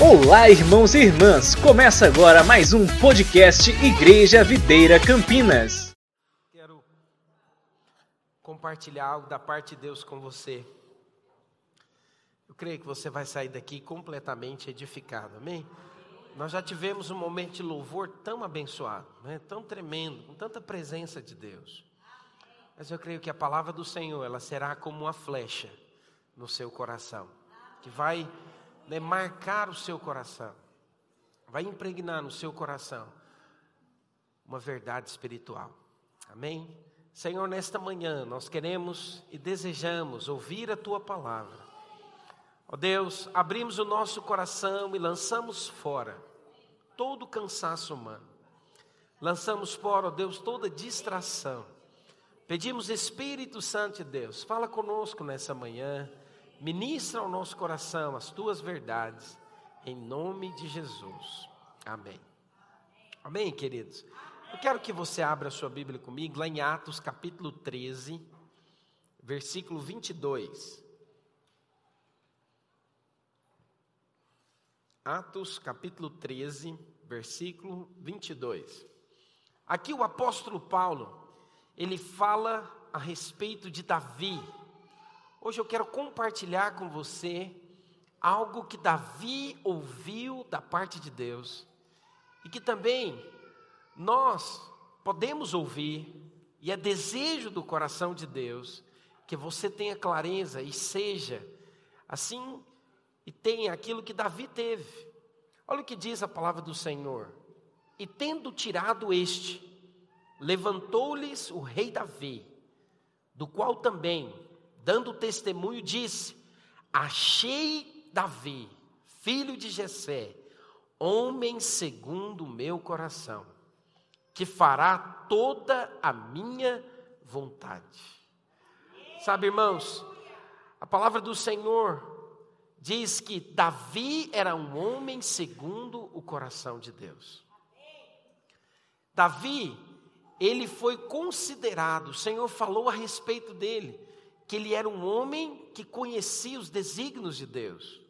Olá, irmãos e irmãs! Começa agora mais um podcast Igreja Videira Campinas. Quero compartilhar algo da parte de Deus com você. Eu creio que você vai sair daqui completamente edificado, amém? Nós já tivemos um momento de louvor tão abençoado, né? tão tremendo, com tanta presença de Deus. Mas eu creio que a palavra do Senhor, ela será como uma flecha no seu coração, que vai né, marcar o seu coração, vai impregnar no seu coração uma verdade espiritual. Amém? Senhor, nesta manhã nós queremos e desejamos ouvir a tua palavra. Ó Deus, abrimos o nosso coração e lançamos fora todo o cansaço humano. Lançamos fora, ó Deus, toda distração Pedimos, Espírito Santo de Deus, fala conosco nessa manhã, ministra ao nosso coração as tuas verdades, em nome de Jesus. Amém. Amém, queridos? Eu quero que você abra a sua Bíblia comigo, lá em Atos capítulo 13, versículo 22. Atos capítulo 13, versículo 22. Aqui o apóstolo Paulo, ele fala a respeito de Davi. Hoje eu quero compartilhar com você algo que Davi ouviu da parte de Deus e que também nós podemos ouvir, e é desejo do coração de Deus que você tenha clareza e seja assim e tenha aquilo que Davi teve. Olha o que diz a palavra do Senhor: E tendo tirado este, levantou-lhes o rei Davi, do qual também, dando testemunho, disse: Achei Davi, filho de Jessé, homem segundo o meu coração, que fará toda a minha vontade. Sabe, irmãos, a palavra do Senhor diz que Davi era um homem segundo o coração de Deus. Davi ele foi considerado, o Senhor falou a respeito dele, que ele era um homem que conhecia os desígnios de Deus.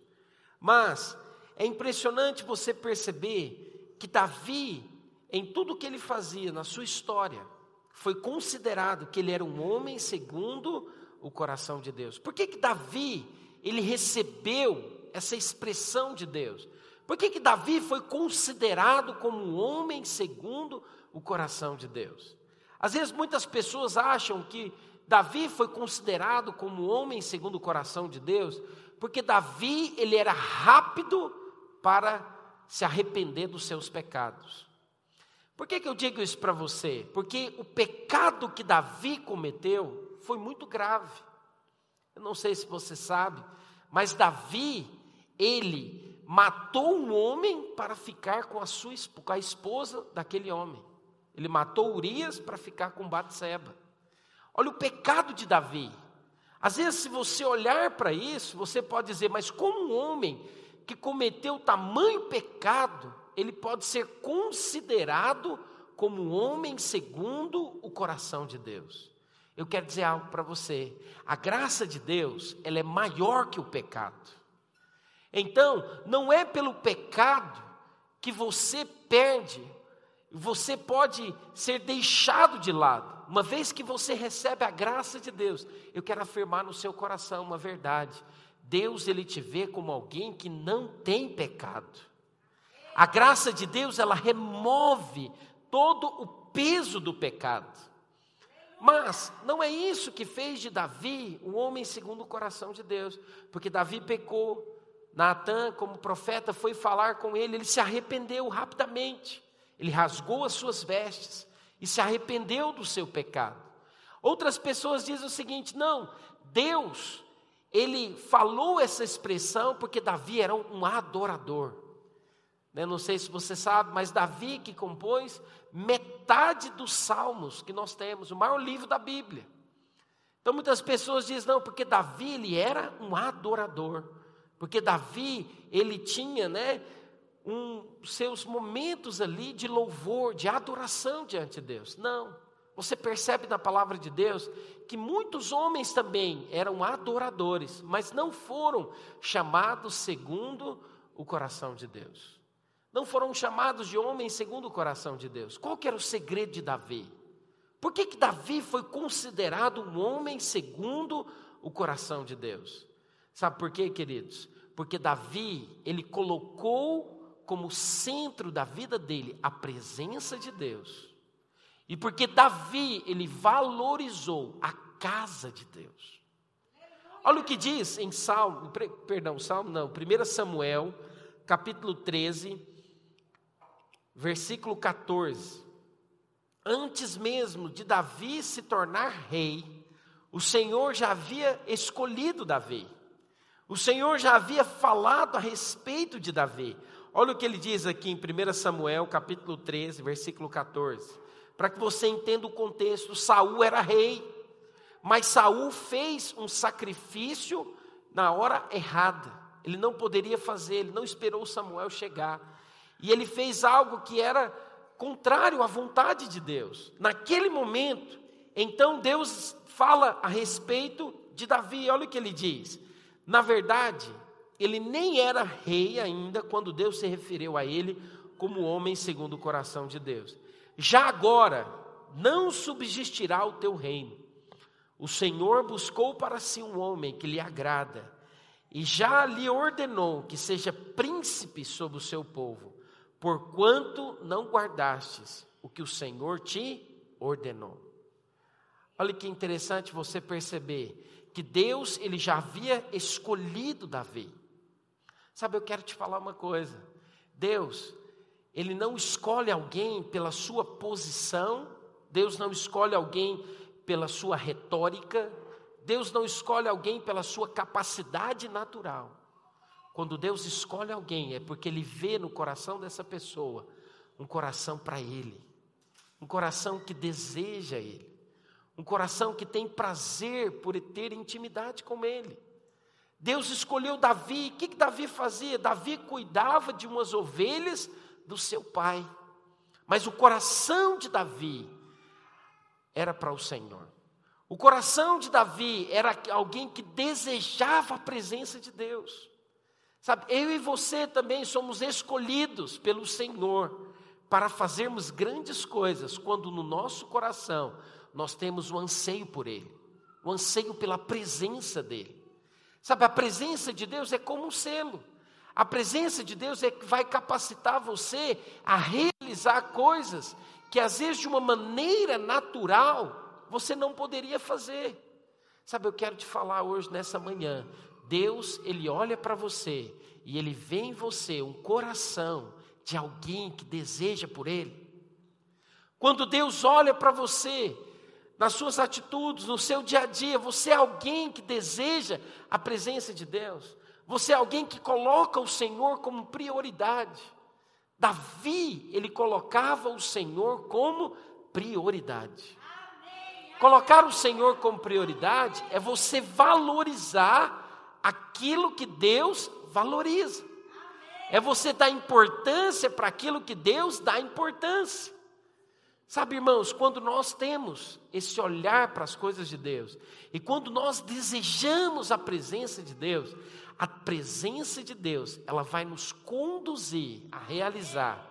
Mas é impressionante você perceber que Davi, em tudo que ele fazia na sua história, foi considerado que ele era um homem segundo o coração de Deus. Por que que Davi, ele recebeu essa expressão de Deus? Por que que Davi foi considerado como um homem segundo o coração de Deus. Às vezes muitas pessoas acham que Davi foi considerado como homem segundo o coração de Deus, porque Davi ele era rápido para se arrepender dos seus pecados. Por que, que eu digo isso para você? Porque o pecado que Davi cometeu foi muito grave. Eu não sei se você sabe, mas Davi, ele matou um homem para ficar com a sua com a esposa daquele homem. Ele matou Urias para ficar com Batseba. Olha o pecado de Davi. Às vezes, se você olhar para isso, você pode dizer, mas como um homem que cometeu tamanho pecado, ele pode ser considerado como um homem segundo o coração de Deus. Eu quero dizer algo para você. A graça de Deus, ela é maior que o pecado. Então, não é pelo pecado que você perde você pode ser deixado de lado. Uma vez que você recebe a graça de Deus, eu quero afirmar no seu coração uma verdade. Deus ele te vê como alguém que não tem pecado. A graça de Deus ela remove todo o peso do pecado. Mas não é isso que fez de Davi um homem segundo o coração de Deus, porque Davi pecou. Natan, como profeta, foi falar com ele, ele se arrependeu rapidamente. Ele rasgou as suas vestes e se arrependeu do seu pecado. Outras pessoas dizem o seguinte: não, Deus, ele falou essa expressão porque Davi era um adorador. Né, não sei se você sabe, mas Davi que compôs metade dos salmos que nós temos, o maior livro da Bíblia. Então muitas pessoas dizem, não, porque Davi ele era um adorador, porque Davi ele tinha, né, um, seus momentos ali de louvor, de adoração diante de Deus. Não. Você percebe na palavra de Deus que muitos homens também eram adoradores, mas não foram chamados segundo o coração de Deus. Não foram chamados de homens segundo o coração de Deus. Qual que era o segredo de Davi? Por que, que Davi foi considerado um homem segundo o coração de Deus? Sabe por quê, queridos? Porque Davi, ele colocou como centro da vida dele a presença de Deus. E porque Davi, ele valorizou a casa de Deus. Olha o que diz em Salmo, perdão, Salmo não, 1 Samuel, capítulo 13, versículo 14. Antes mesmo de Davi se tornar rei, o Senhor já havia escolhido Davi. O Senhor já havia falado a respeito de Davi. Olha o que ele diz aqui em 1 Samuel, capítulo 13, versículo 14. Para que você entenda o contexto, Saul era rei, mas Saul fez um sacrifício na hora errada. Ele não poderia fazer, ele não esperou Samuel chegar. E ele fez algo que era contrário à vontade de Deus. Naquele momento, então Deus fala a respeito de Davi, olha o que ele diz. Na verdade, ele nem era rei ainda quando Deus se referiu a ele como homem segundo o coração de Deus. Já agora, não subsistirá o teu reino. O Senhor buscou para si um homem que lhe agrada e já lhe ordenou que seja príncipe sobre o seu povo porquanto não guardastes o que o Senhor te ordenou. Olha que interessante você perceber que Deus ele já havia escolhido Davi. Sabe, eu quero te falar uma coisa. Deus, ele não escolhe alguém pela sua posição, Deus não escolhe alguém pela sua retórica, Deus não escolhe alguém pela sua capacidade natural. Quando Deus escolhe alguém, é porque Ele vê no coração dessa pessoa um coração para Ele, um coração que deseja Ele, um coração que tem prazer por ter intimidade com Ele. Deus escolheu Davi, o que, que Davi fazia? Davi cuidava de umas ovelhas do seu pai, mas o coração de Davi era para o Senhor. O coração de Davi era alguém que desejava a presença de Deus. Sabe, eu e você também somos escolhidos pelo Senhor para fazermos grandes coisas quando no nosso coração nós temos o anseio por Ele, o anseio pela presença dEle. Sabe, a presença de Deus é como um selo. A presença de Deus é que vai capacitar você a realizar coisas que às vezes de uma maneira natural você não poderia fazer. Sabe, eu quero te falar hoje nessa manhã Deus, ele olha para você e ele vê em você um coração de alguém que deseja por ele. Quando Deus olha para você, nas suas atitudes, no seu dia a dia, você é alguém que deseja a presença de Deus. Você é alguém que coloca o Senhor como prioridade. Davi, ele colocava o Senhor como prioridade. Colocar o Senhor como prioridade é você valorizar aquilo que Deus valoriza. É você dar importância para aquilo que Deus dá importância. Sabe, irmãos, quando nós temos esse olhar para as coisas de Deus, e quando nós desejamos a presença de Deus, a presença de Deus, ela vai nos conduzir a realizar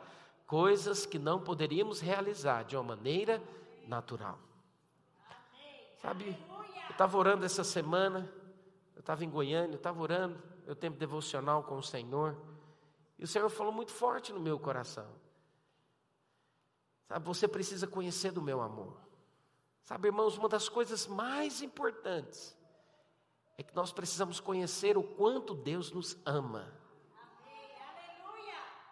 coisas que não poderíamos realizar de uma maneira natural. Sabe, eu estava orando essa semana, estava em Goiânia, eu estava orando, meu tempo devocional com o Senhor, e o Senhor falou muito forte no meu coração. Sabe, você precisa conhecer do meu amor. Sabe, irmãos, uma das coisas mais importantes é que nós precisamos conhecer o quanto Deus nos ama.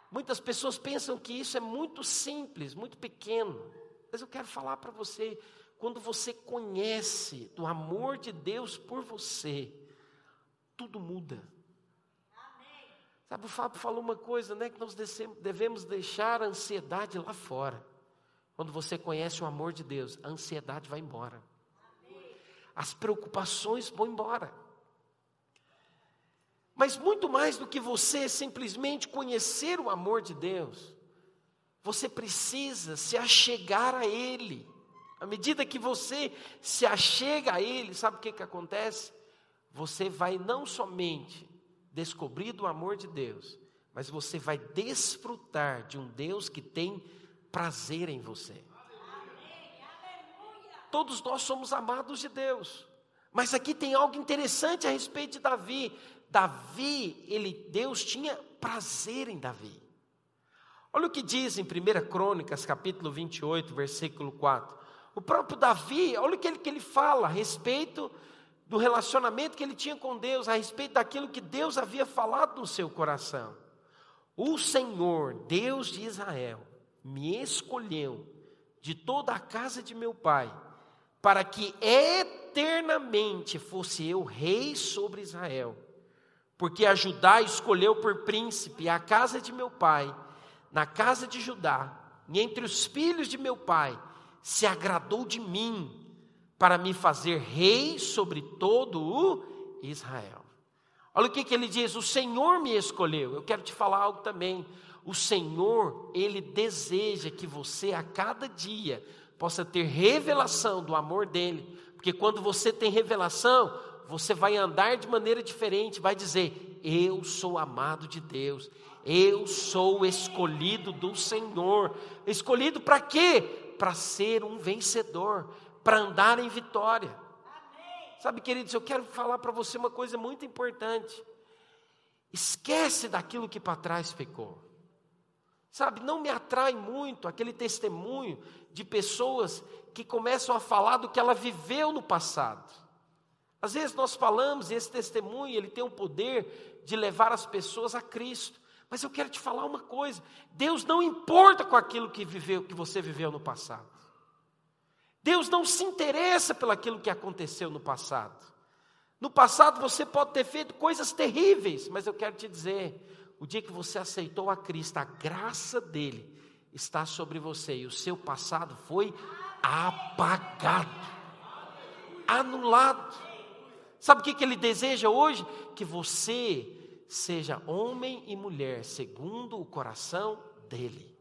Muitas pessoas pensam que isso é muito simples, muito pequeno. Mas eu quero falar para você, quando você conhece do amor de Deus por você, tudo muda. Sabe, o Fábio falou uma coisa, né? Que nós devemos deixar a ansiedade lá fora. Quando você conhece o amor de Deus, a ansiedade vai embora. As preocupações vão embora. Mas muito mais do que você simplesmente conhecer o amor de Deus, você precisa se achegar a Ele. À medida que você se achega a Ele, sabe o que, que acontece? você vai não somente descobrir do amor de Deus, mas você vai desfrutar de um Deus que tem prazer em você. Todos nós somos amados de Deus. Mas aqui tem algo interessante a respeito de Davi. Davi, ele Deus tinha prazer em Davi. Olha o que diz em 1 Crônicas, capítulo 28, versículo 4. O próprio Davi, olha o que ele, que ele fala a respeito do relacionamento que ele tinha com Deus, a respeito daquilo que Deus havia falado no seu coração. O Senhor, Deus de Israel, me escolheu de toda a casa de meu pai, para que eternamente fosse eu rei sobre Israel. Porque a Judá escolheu por príncipe a casa de meu pai, na casa de Judá, e entre os filhos de meu pai, se agradou de mim, para me fazer rei sobre todo o Israel. Olha o que, que ele diz: o Senhor me escolheu. Eu quero te falar algo também. O Senhor, Ele deseja que você a cada dia possa ter revelação do amor dEle, porque quando você tem revelação, você vai andar de maneira diferente, vai dizer: Eu sou amado de Deus, eu sou escolhido do Senhor. Escolhido para quê? Para ser um vencedor, para andar em vitória. Sabe, queridos, eu quero falar para você uma coisa muito importante. Esquece daquilo que para trás ficou. Sabe, não me atrai muito aquele testemunho de pessoas que começam a falar do que ela viveu no passado. Às vezes nós falamos e esse testemunho, ele tem o poder de levar as pessoas a Cristo. Mas eu quero te falar uma coisa: Deus não importa com aquilo que viveu, que você viveu no passado. Deus não se interessa pelo aquilo que aconteceu no passado. No passado você pode ter feito coisas terríveis, mas eu quero te dizer, o dia que você aceitou a Cristo, a graça dele está sobre você e o seu passado foi apagado, anulado. Sabe o que, que ele deseja hoje? Que você seja homem e mulher segundo o coração dele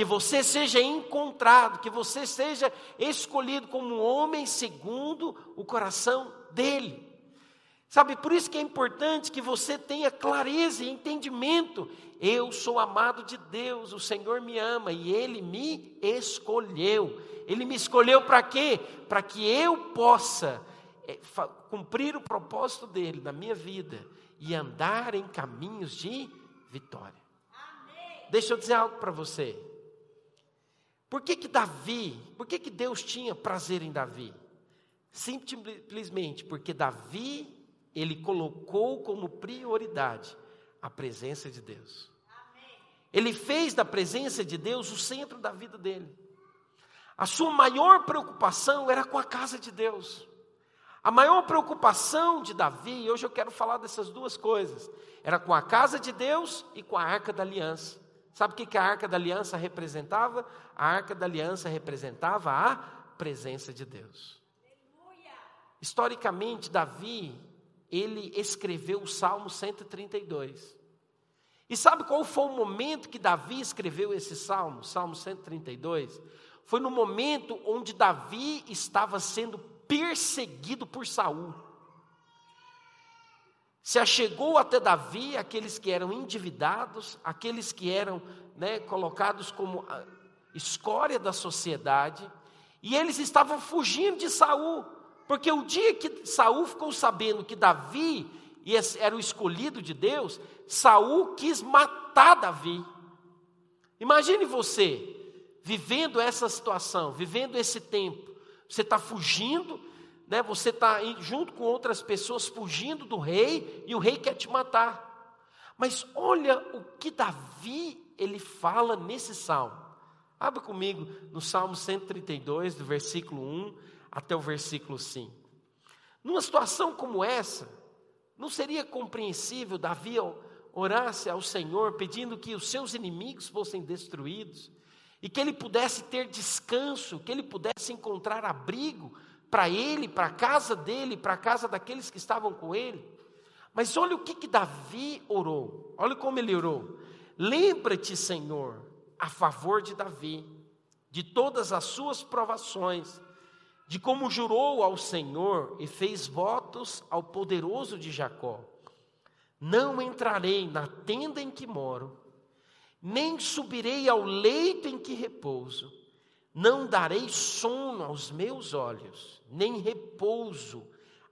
que você seja encontrado, que você seja escolhido como um homem segundo o coração dele. Sabe, por isso que é importante que você tenha clareza e entendimento. Eu sou amado de Deus, o Senhor me ama e Ele me escolheu. Ele me escolheu para quê? Para que eu possa é, cumprir o propósito dele na minha vida e andar em caminhos de vitória. Amém. Deixa eu dizer algo para você. Por que que Davi, por que que Deus tinha prazer em Davi? Simplesmente porque Davi, ele colocou como prioridade a presença de Deus. Ele fez da presença de Deus o centro da vida dele. A sua maior preocupação era com a casa de Deus. A maior preocupação de Davi, e hoje eu quero falar dessas duas coisas, era com a casa de Deus e com a arca da aliança. Sabe o que a arca da aliança representava? A arca da aliança representava a presença de Deus. Historicamente, Davi, ele escreveu o Salmo 132. E sabe qual foi o momento que Davi escreveu esse salmo, Salmo 132? Foi no momento onde Davi estava sendo perseguido por Saul. Se achegou até Davi aqueles que eram endividados, aqueles que eram né, colocados como escória da sociedade, e eles estavam fugindo de Saul, porque o dia que Saul ficou sabendo que Davi era o escolhido de Deus, Saul quis matar Davi. Imagine você vivendo essa situação, vivendo esse tempo. Você está fugindo, né, você está junto com outras pessoas fugindo do rei e o rei quer te matar. Mas olha o que Davi ele fala nesse salmo. Abra comigo no Salmo 132, do versículo 1 até o versículo 5. Numa situação como essa, não seria compreensível Davi orasse ao Senhor pedindo que os seus inimigos fossem destruídos e que ele pudesse ter descanso, que ele pudesse encontrar abrigo para ele, para a casa dele, para a casa daqueles que estavam com ele. Mas olha o que, que Davi orou, olha como ele orou. Lembra-te, Senhor, a favor de Davi, de todas as suas provações, de como jurou ao Senhor e fez votos ao poderoso de Jacó. Não entrarei na tenda em que moro, nem subirei ao leito em que repouso, não darei sono aos meus olhos, nem repouso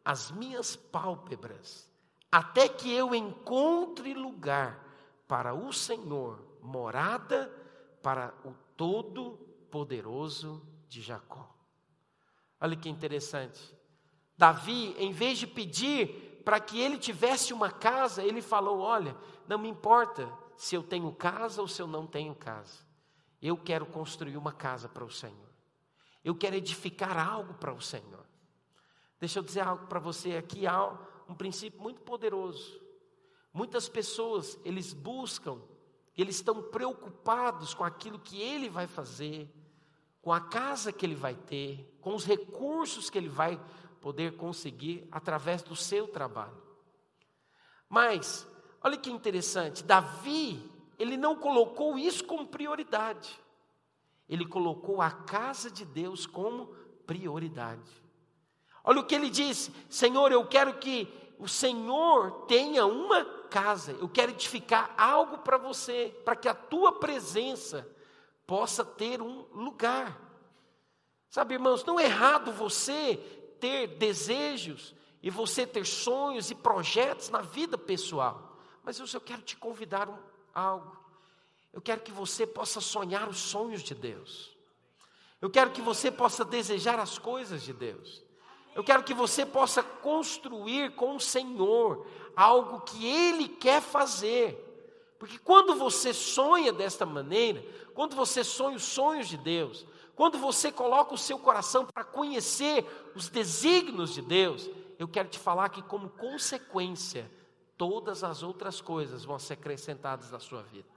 às minhas pálpebras, até que eu encontre lugar para o Senhor, morada para o Todo-Poderoso de Jacó. Olha que interessante. Davi, em vez de pedir para que ele tivesse uma casa, ele falou: Olha, não me importa se eu tenho casa ou se eu não tenho casa. Eu quero construir uma casa para o Senhor. Eu quero edificar algo para o Senhor. Deixa eu dizer algo para você aqui, há um princípio muito poderoso. Muitas pessoas, eles buscam, eles estão preocupados com aquilo que ele vai fazer, com a casa que ele vai ter, com os recursos que ele vai poder conseguir através do seu trabalho. Mas, olha que interessante, Davi, ele não colocou isso como prioridade. Ele colocou a casa de Deus como prioridade. Olha o que ele disse: Senhor, eu quero que o Senhor tenha uma casa, eu quero edificar algo para você, para que a tua presença possa ter um lugar. Sabe, irmãos, não é errado você ter desejos e você ter sonhos e projetos na vida pessoal, mas eu quero te convidar um, algo. Eu quero que você possa sonhar os sonhos de Deus. Eu quero que você possa desejar as coisas de Deus. Eu quero que você possa construir com o Senhor algo que Ele quer fazer. Porque quando você sonha desta maneira, quando você sonha os sonhos de Deus, quando você coloca o seu coração para conhecer os desígnios de Deus, eu quero te falar que, como consequência, todas as outras coisas vão ser acrescentadas na sua vida.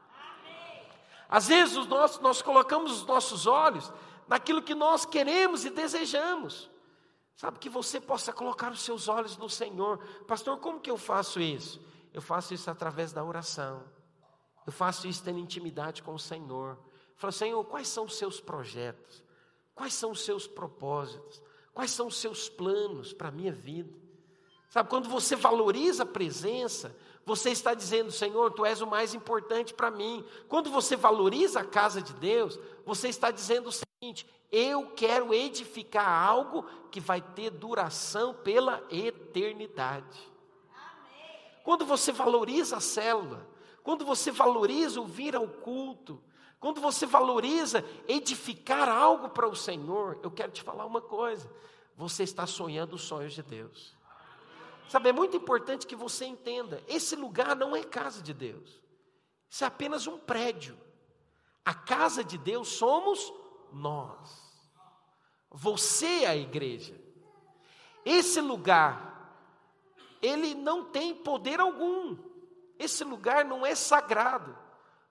Às vezes nós, colocamos os nossos olhos naquilo que nós queremos e desejamos. Sabe, que você possa colocar os seus olhos no Senhor. Pastor, como que eu faço isso? Eu faço isso através da oração. Eu faço isso tendo intimidade com o Senhor. Falo, Senhor, quais são os seus projetos? Quais são os seus propósitos? Quais são os seus planos para a minha vida? Sabe, quando você valoriza a presença, você está dizendo, Senhor, tu és o mais importante para mim. Quando você valoriza a casa de Deus, você está dizendo o seguinte: eu quero edificar algo que vai ter duração pela eternidade. Quando você valoriza a célula, quando você valoriza o vir ao culto, quando você valoriza edificar algo para o Senhor, eu quero te falar uma coisa: você está sonhando os sonhos de Deus. Sabe, é muito importante que você entenda: esse lugar não é casa de Deus, isso é apenas um prédio. A casa de Deus somos nós. Você é a igreja. Esse lugar, ele não tem poder algum. Esse lugar não é sagrado.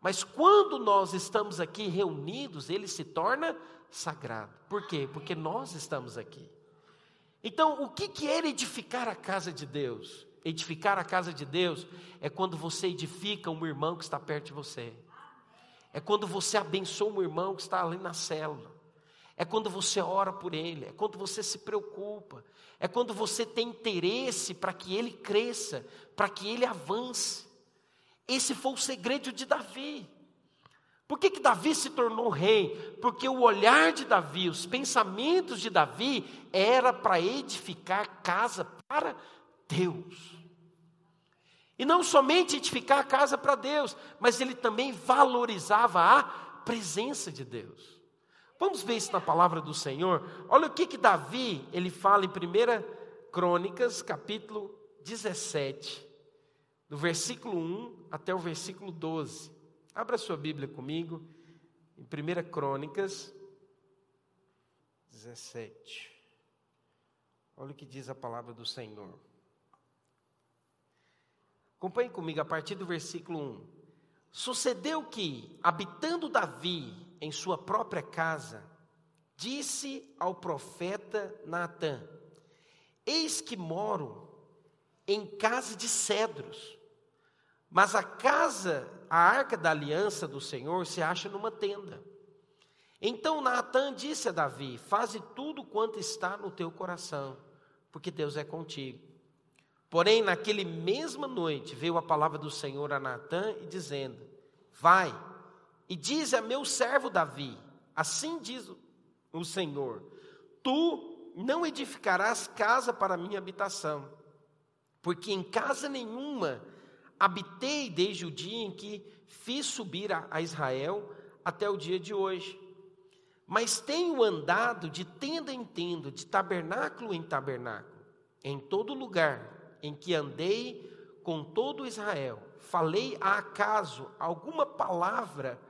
Mas quando nós estamos aqui reunidos, ele se torna sagrado. Por quê? Porque nós estamos aqui. Então, o que, que é edificar a casa de Deus? Edificar a casa de Deus é quando você edifica um irmão que está perto de você. É quando você abençoa um irmão que está ali na célula. É quando você ora por ele, é quando você se preocupa, é quando você tem interesse para que ele cresça, para que ele avance. Esse foi o segredo de Davi. Por que, que Davi se tornou rei? Porque o olhar de Davi, os pensamentos de Davi, era para edificar casa para Deus. E não somente edificar a casa para Deus, mas ele também valorizava a presença de Deus. Vamos ver isso na palavra do Senhor. Olha o que que Davi, ele fala em 1 Crônicas, capítulo 17, do versículo 1 até o versículo 12. Abra sua Bíblia comigo, em 1 Crônicas 17. Olha o que diz a palavra do Senhor. Acompanhe comigo a partir do versículo 1. Sucedeu que, habitando Davi em sua própria casa, disse ao profeta Natã: Eis que moro em casa de cedros, mas a casa, a arca da aliança do Senhor, se acha numa tenda. Então Natã disse a Davi: Faze tudo quanto está no teu coração, porque Deus é contigo. Porém, naquele mesma noite veio a palavra do Senhor a Natã e dizendo: Vai e diz a meu servo Davi: Assim diz o Senhor: Tu não edificarás casa para minha habitação, porque em casa nenhuma habitei desde o dia em que fiz subir a Israel até o dia de hoje. Mas tenho andado de tenda em tenda, de tabernáculo em tabernáculo, em todo lugar em que andei com todo Israel, falei a acaso alguma palavra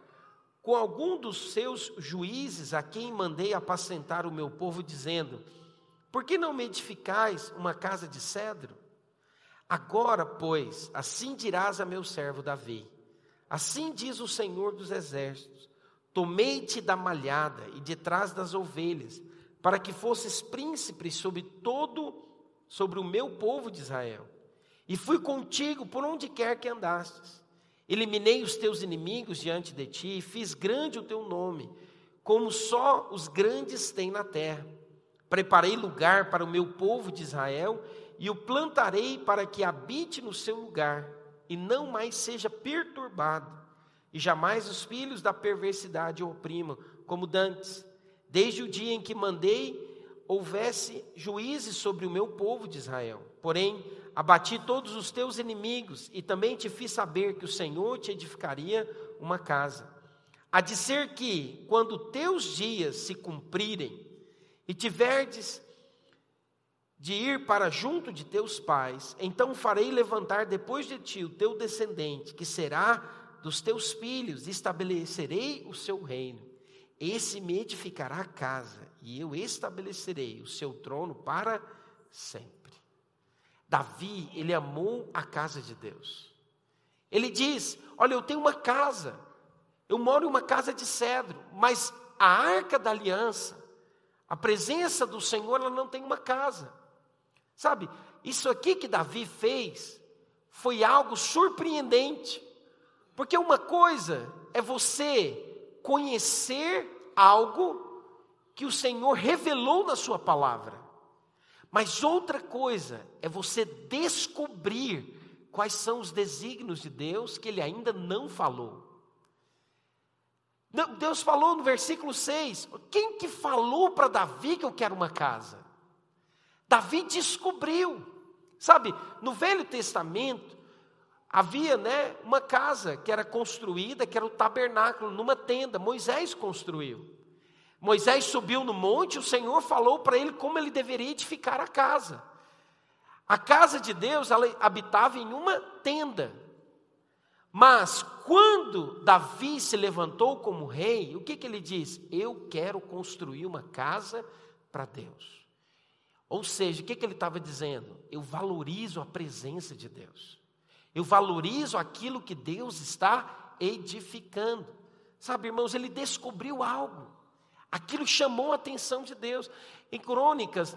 com algum dos seus juízes a quem mandei apacentar o meu povo, dizendo: Por que não me edificais uma casa de cedro? Agora, pois, assim dirás a meu servo Davi: Assim diz o Senhor dos exércitos: Tomei-te da malhada e de trás das ovelhas, para que fosses príncipe sobre todo sobre o meu povo de Israel. E fui contigo por onde quer que andastes. Eliminei os teus inimigos diante de ti e fiz grande o teu nome, como só os grandes têm na terra. Preparei lugar para o meu povo de Israel e o plantarei para que habite no seu lugar e não mais seja perturbado, e jamais os filhos da perversidade o oprimam, como dantes, desde o dia em que mandei houvesse juízes sobre o meu povo de Israel. Porém, abati todos os teus inimigos e também te fiz saber que o Senhor te edificaria uma casa. Há de ser que, quando teus dias se cumprirem e tiverdes de ir para junto de teus pais, então farei levantar depois de ti o teu descendente, que será dos teus filhos, estabelecerei o seu reino. Esse me edificará casa, e eu estabelecerei o seu trono para sempre. Davi, ele amou a casa de Deus. Ele diz: Olha, eu tenho uma casa, eu moro em uma casa de cedro, mas a arca da aliança, a presença do Senhor, ela não tem uma casa. Sabe, isso aqui que Davi fez foi algo surpreendente, porque uma coisa é você conhecer algo que o Senhor revelou na Sua palavra. Mas outra coisa é você descobrir quais são os desígnios de Deus que Ele ainda não falou. Deus falou no versículo 6: quem que falou para Davi que eu quero uma casa? Davi descobriu. Sabe, no Velho Testamento, Havia, né, uma casa que era construída, que era o tabernáculo, numa tenda. Moisés construiu. Moisés subiu no monte, o Senhor falou para ele como ele deveria edificar a casa. A casa de Deus, ela habitava em uma tenda. Mas quando Davi se levantou como rei, o que, que ele diz? Eu quero construir uma casa para Deus. Ou seja, o que, que ele estava dizendo? Eu valorizo a presença de Deus. Eu valorizo aquilo que Deus está edificando. Sabe, irmãos, ele descobriu algo. Aquilo chamou a atenção de Deus. Em Crônicas,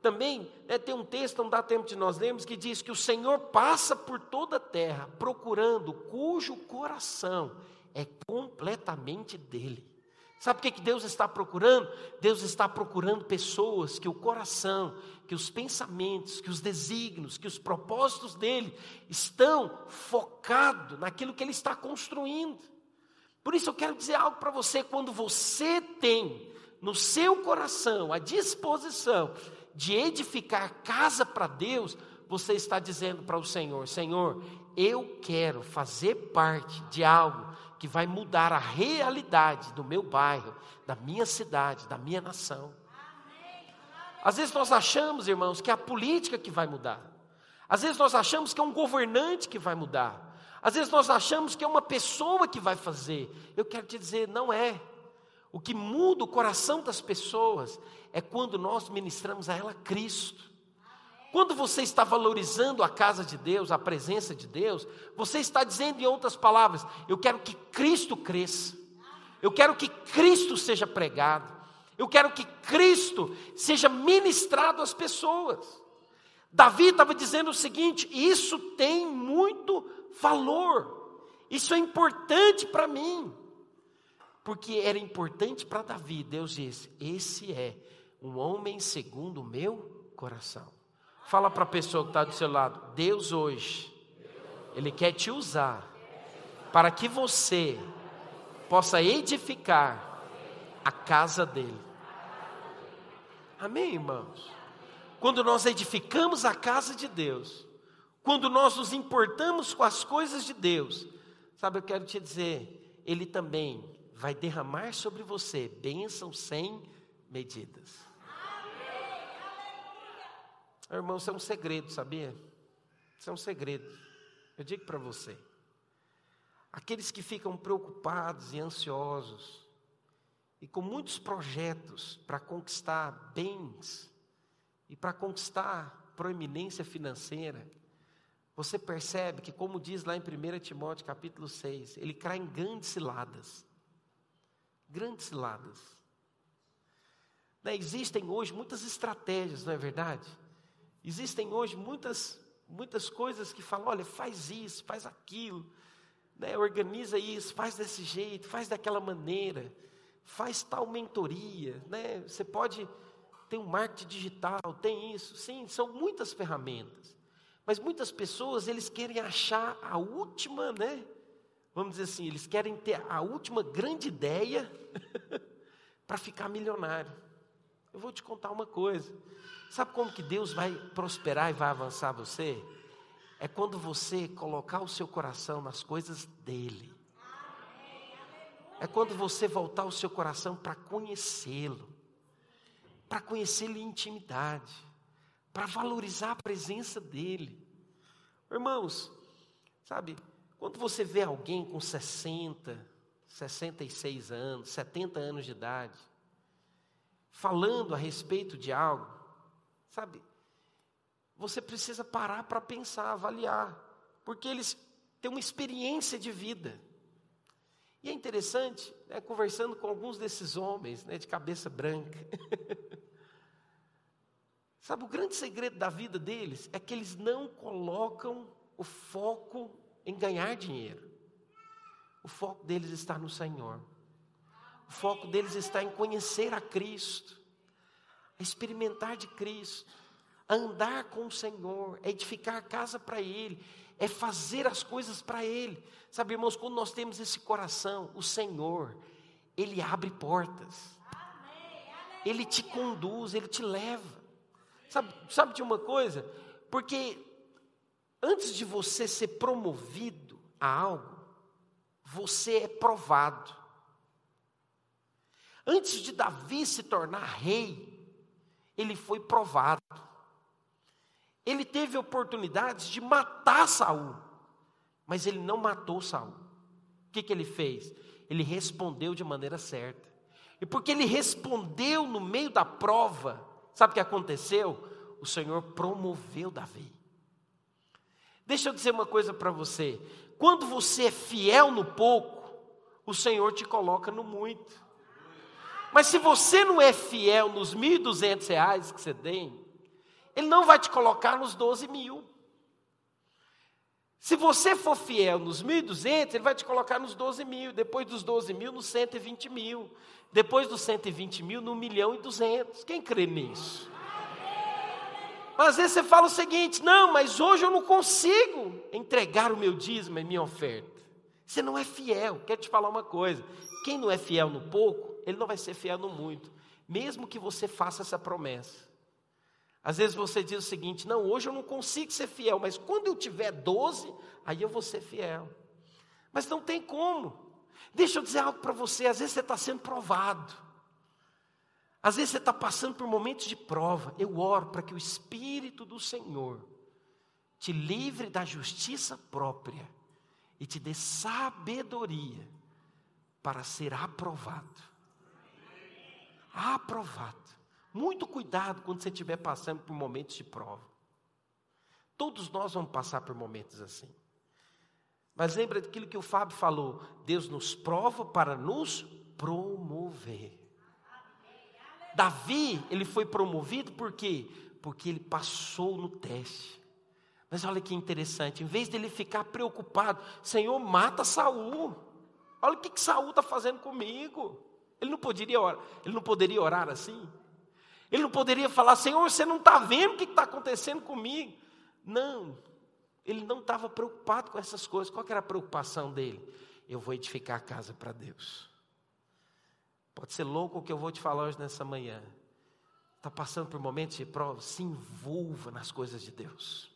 também né, tem um texto, não dá tempo de nós lermos, que diz que o Senhor passa por toda a terra procurando cujo coração é completamente dele. Sabe o que Deus está procurando? Deus está procurando pessoas que o coração, que os pensamentos, que os desígnios, que os propósitos dele estão focados naquilo que ele está construindo. Por isso eu quero dizer algo para você: quando você tem no seu coração a disposição de edificar casa para Deus, você está dizendo para o Senhor: Senhor, eu quero fazer parte de algo que vai mudar a realidade do meu bairro, da minha cidade, da minha nação. Às vezes nós achamos, irmãos, que é a política que vai mudar. Às vezes nós achamos que é um governante que vai mudar. Às vezes nós achamos que é uma pessoa que vai fazer. Eu quero te dizer, não é. O que muda o coração das pessoas é quando nós ministramos a ela Cristo. Quando você está valorizando a casa de Deus, a presença de Deus, você está dizendo em outras palavras: eu quero que Cristo cresça, eu quero que Cristo seja pregado, eu quero que Cristo seja ministrado às pessoas. Davi estava dizendo o seguinte: isso tem muito valor, isso é importante para mim, porque era importante para Davi. Deus disse: esse é um homem segundo o meu coração. Fala para a pessoa que está do seu lado: Deus hoje, Ele quer te usar para que você possa edificar a casa dele. Amém, irmãos? Quando nós edificamos a casa de Deus, quando nós nos importamos com as coisas de Deus, sabe, eu quero te dizer, Ele também vai derramar sobre você bênção sem medidas. Irmão, isso é um segredo, sabia? Isso é um segredo. Eu digo para você. Aqueles que ficam preocupados e ansiosos, e com muitos projetos para conquistar bens, e para conquistar proeminência financeira, você percebe que, como diz lá em 1 Timóteo capítulo 6, ele cai em grandes ciladas. Grandes ciladas. Né? Existem hoje muitas estratégias, não é verdade? Existem hoje muitas, muitas coisas que falam: olha, faz isso, faz aquilo, né? organiza isso, faz desse jeito, faz daquela maneira, faz tal mentoria. Né? Você pode ter um marketing digital, tem isso. Sim, são muitas ferramentas. Mas muitas pessoas, eles querem achar a última, né? Vamos dizer assim, eles querem ter a última grande ideia para ficar milionário. Eu vou te contar uma coisa. Sabe como que Deus vai prosperar e vai avançar você? É quando você colocar o seu coração nas coisas dele. É quando você voltar o seu coração para conhecê-lo, para conhecê-lo em intimidade, para valorizar a presença dele. Irmãos, sabe, quando você vê alguém com 60, 66 anos, 70 anos de idade, falando a respeito de algo, Sabe? Você precisa parar para pensar, avaliar, porque eles têm uma experiência de vida. E é interessante, né, conversando com alguns desses homens, né, de cabeça branca. Sabe, o grande segredo da vida deles é que eles não colocam o foco em ganhar dinheiro. O foco deles está no Senhor. O foco deles está em conhecer a Cristo a experimentar de Cristo, a andar com o Senhor, é edificar a casa para Ele, é fazer as coisas para Ele. Sabe, irmãos, quando nós temos esse coração, o Senhor, Ele abre portas, Ele te conduz, Ele te leva. Sabe, sabe de uma coisa? Porque antes de você ser promovido a algo, você é provado. Antes de Davi se tornar rei, ele foi provado. Ele teve oportunidades de matar Saul, mas ele não matou Saul. O que, que ele fez? Ele respondeu de maneira certa. E porque ele respondeu no meio da prova, sabe o que aconteceu? O Senhor promoveu Davi. Deixa eu dizer uma coisa para você: quando você é fiel no pouco, o Senhor te coloca no muito. Mas se você não é fiel nos 1.200 reais que você tem, Ele não vai te colocar nos 12 mil. Se você for fiel nos 1.200, Ele vai te colocar nos 12 mil. Depois dos 12 mil, nos 120 mil. Depois dos 120 mil, no 1 milhão e 200. Quem crê nisso? Mas às vezes você fala o seguinte: não, mas hoje eu não consigo entregar o meu dízimo e minha oferta. Você não é fiel. Quero te falar uma coisa: quem não é fiel no pouco, ele não vai ser fiel no muito, mesmo que você faça essa promessa. Às vezes você diz o seguinte: não, hoje eu não consigo ser fiel, mas quando eu tiver 12, aí eu vou ser fiel. Mas não tem como. Deixa eu dizer algo para você: às vezes você está sendo provado, às vezes você está passando por momentos de prova. Eu oro para que o Espírito do Senhor te livre da justiça própria e te dê sabedoria para ser aprovado aprovado. Muito cuidado quando você estiver passando por momentos de prova. Todos nós vamos passar por momentos assim. Mas lembra daquilo que o Fábio falou: Deus nos prova para nos promover. Davi, ele foi promovido por quê? Porque ele passou no teste. Mas olha que interessante, em vez dele ficar preocupado, Senhor, mata Saul. Olha o que, que Saul está fazendo comigo. Ele não poderia orar, ele não poderia orar assim? Ele não poderia falar, Senhor, você não está vendo o que está acontecendo comigo? Não, ele não estava preocupado com essas coisas. Qual era a preocupação dele? Eu vou edificar a casa para Deus. Pode ser louco o que eu vou te falar hoje nessa manhã. Está passando por momentos de prova, se envolva nas coisas de Deus.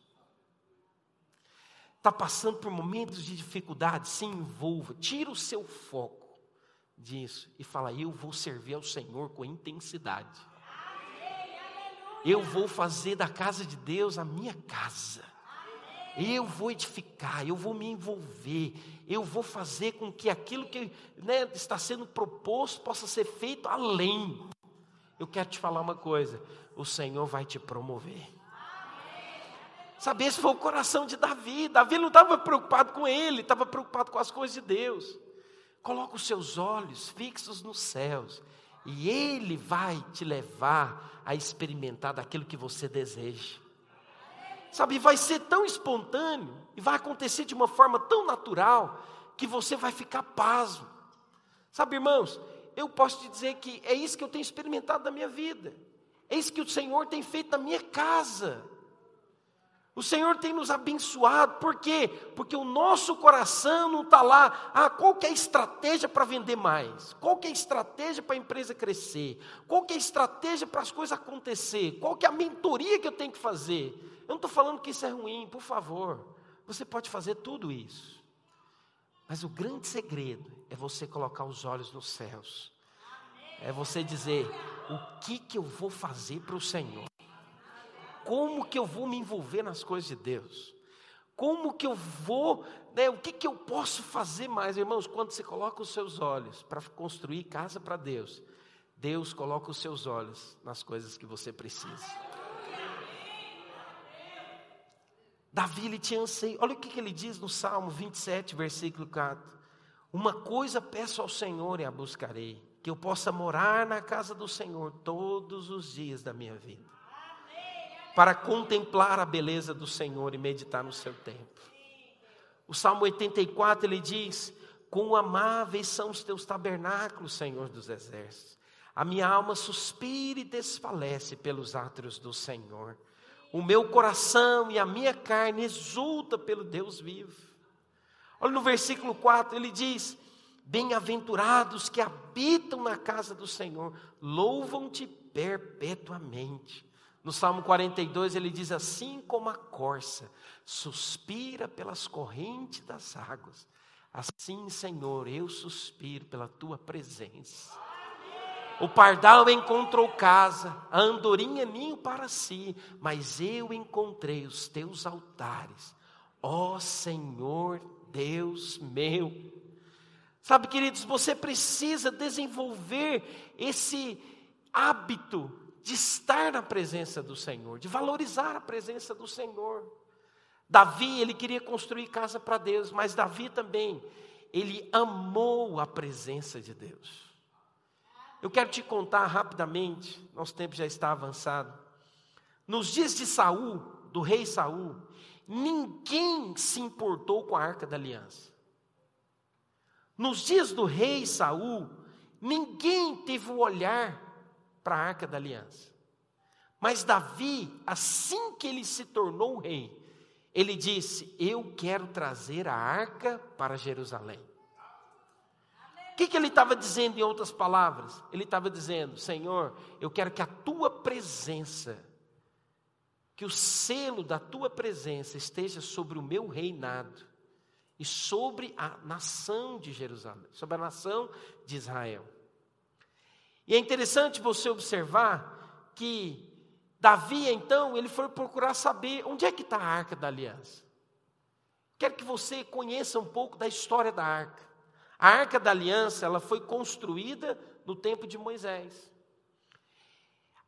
Está passando por momentos de dificuldade, se envolva. Tira o seu foco disso e fala: Eu vou servir ao Senhor com intensidade. Eu vou fazer da casa de Deus a minha casa. Eu vou edificar, eu vou me envolver, eu vou fazer com que aquilo que né, está sendo proposto possa ser feito além. Eu quero te falar uma coisa: o Senhor vai te promover. Sabe, esse foi o coração de Davi. Davi não estava preocupado com ele, estava preocupado com as coisas de Deus. Coloca os seus olhos fixos nos céus, e Ele vai te levar a experimentar daquilo que você deseja. Sabe, vai ser tão espontâneo e vai acontecer de uma forma tão natural que você vai ficar pasmo. Sabe, irmãos, eu posso te dizer que é isso que eu tenho experimentado na minha vida. É isso que o Senhor tem feito na minha casa. O Senhor tem nos abençoado, por quê? Porque o nosso coração não está lá, ah, qual que é a estratégia para vender mais? Qual que é a estratégia para a empresa crescer? Qual que é a estratégia para as coisas acontecer? Qual que é a mentoria que eu tenho que fazer? Eu não estou falando que isso é ruim, por favor. Você pode fazer tudo isso. Mas o grande segredo é você colocar os olhos nos céus. É você dizer: o que, que eu vou fazer para o Senhor? Como que eu vou me envolver nas coisas de Deus? Como que eu vou, né, o que, que eu posso fazer mais? Irmãos, quando você coloca os seus olhos para construir casa para Deus, Deus coloca os seus olhos nas coisas que você precisa. Davi ele tinha anseio, olha o que, que ele diz no Salmo 27, versículo 4: Uma coisa peço ao Senhor e a buscarei, que eu possa morar na casa do Senhor todos os dias da minha vida para contemplar a beleza do Senhor e meditar no seu templo. O Salmo 84 ele diz: Quão amáveis são os teus tabernáculos, Senhor dos exércitos. A minha alma suspira e desfalece pelos átrios do Senhor. O meu coração e a minha carne exulta pelo Deus vivo. Olha no versículo 4, ele diz: Bem-aventurados que habitam na casa do Senhor, louvam-te perpetuamente. No Salmo 42 ele diz assim como a corça suspira pelas correntes das águas, assim, Senhor, eu suspiro pela tua presença. O pardal encontrou casa, a andorinha ninho para si, mas eu encontrei os teus altares, ó Senhor Deus meu. Sabe, queridos, você precisa desenvolver esse hábito de estar na presença do Senhor, de valorizar a presença do Senhor. Davi, ele queria construir casa para Deus, mas Davi também, ele amou a presença de Deus. Eu quero te contar rapidamente, nosso tempo já está avançado. Nos dias de Saul, do rei Saul, ninguém se importou com a arca da aliança. Nos dias do rei Saul, ninguém teve o olhar para a arca da aliança. Mas Davi, assim que ele se tornou rei, ele disse: Eu quero trazer a arca para Jerusalém. O que, que ele estava dizendo em outras palavras? Ele estava dizendo: Senhor, eu quero que a tua presença, que o selo da tua presença esteja sobre o meu reinado e sobre a nação de Jerusalém, sobre a nação de Israel. E é interessante você observar que Davi, então, ele foi procurar saber onde é que está a arca da aliança. Quero que você conheça um pouco da história da arca. A arca da aliança, ela foi construída no tempo de Moisés.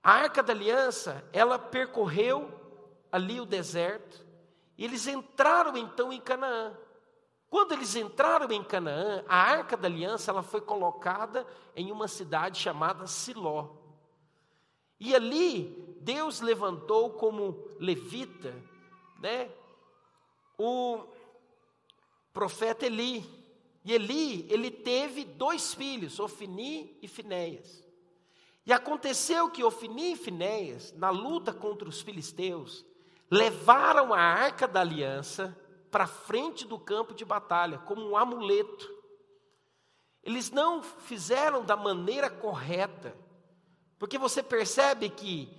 A arca da aliança, ela percorreu ali o deserto, e eles entraram então em Canaã. Quando eles entraram em Canaã, a arca da aliança ela foi colocada em uma cidade chamada Siló. E ali Deus levantou como levita, né, o profeta Eli. E Eli, ele teve dois filhos, Ofni e Finéias. E aconteceu que Ofni e Finéias, na luta contra os filisteus, levaram a arca da aliança para frente do campo de batalha, como um amuleto. Eles não fizeram da maneira correta, porque você percebe que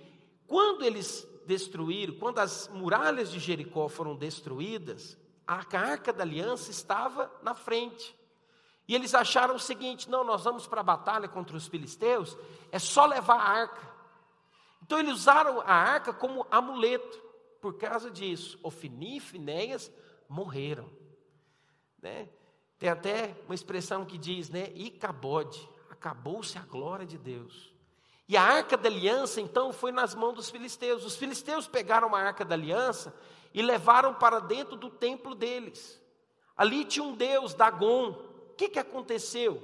quando eles destruíram, quando as muralhas de Jericó foram destruídas, a arca da aliança estava na frente. E eles acharam o seguinte: não, nós vamos para a batalha contra os filisteus, é só levar a arca. Então eles usaram a arca como amuleto. Por causa disso, Ofni e Finéias morreram. Né? Tem até uma expressão que diz, né? Icabode, acabou-se a glória de Deus. E a arca da aliança, então, foi nas mãos dos filisteus. Os filisteus pegaram a arca da aliança e levaram para dentro do templo deles. Ali tinha um deus, Dagon. O que, que aconteceu?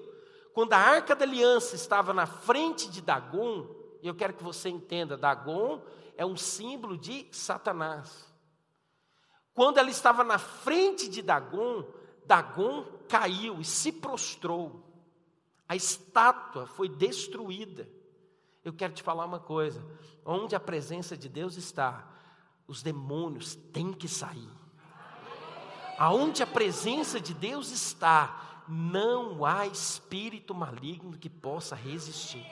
Quando a arca da aliança estava na frente de Dagon, e eu quero que você entenda, Dagon é um símbolo de Satanás. Quando ela estava na frente de Dagon, Dagon caiu e se prostrou. A estátua foi destruída. Eu quero te falar uma coisa: onde a presença de Deus está, os demônios têm que sair. Aonde a presença de Deus está, não há espírito maligno que possa resistir.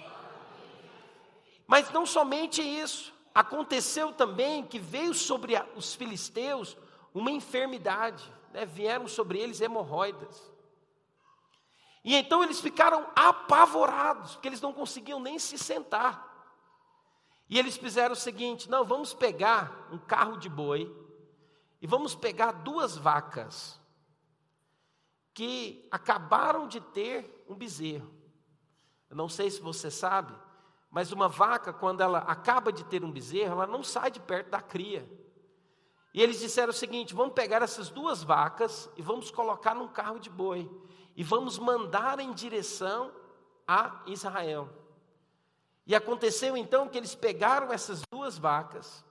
Mas não somente isso, Aconteceu também que veio sobre os filisteus uma enfermidade, né? vieram sobre eles hemorroidas. E então eles ficaram apavorados, porque eles não conseguiam nem se sentar. E eles fizeram o seguinte: não, vamos pegar um carro de boi e vamos pegar duas vacas que acabaram de ter um bezerro. Eu não sei se você sabe, mas uma vaca, quando ela acaba de ter um bezerro, ela não sai de perto da cria. E eles disseram o seguinte: vamos pegar essas duas vacas e vamos colocar num carro de boi e vamos mandar em direção a Israel. E aconteceu então que eles pegaram essas duas vacas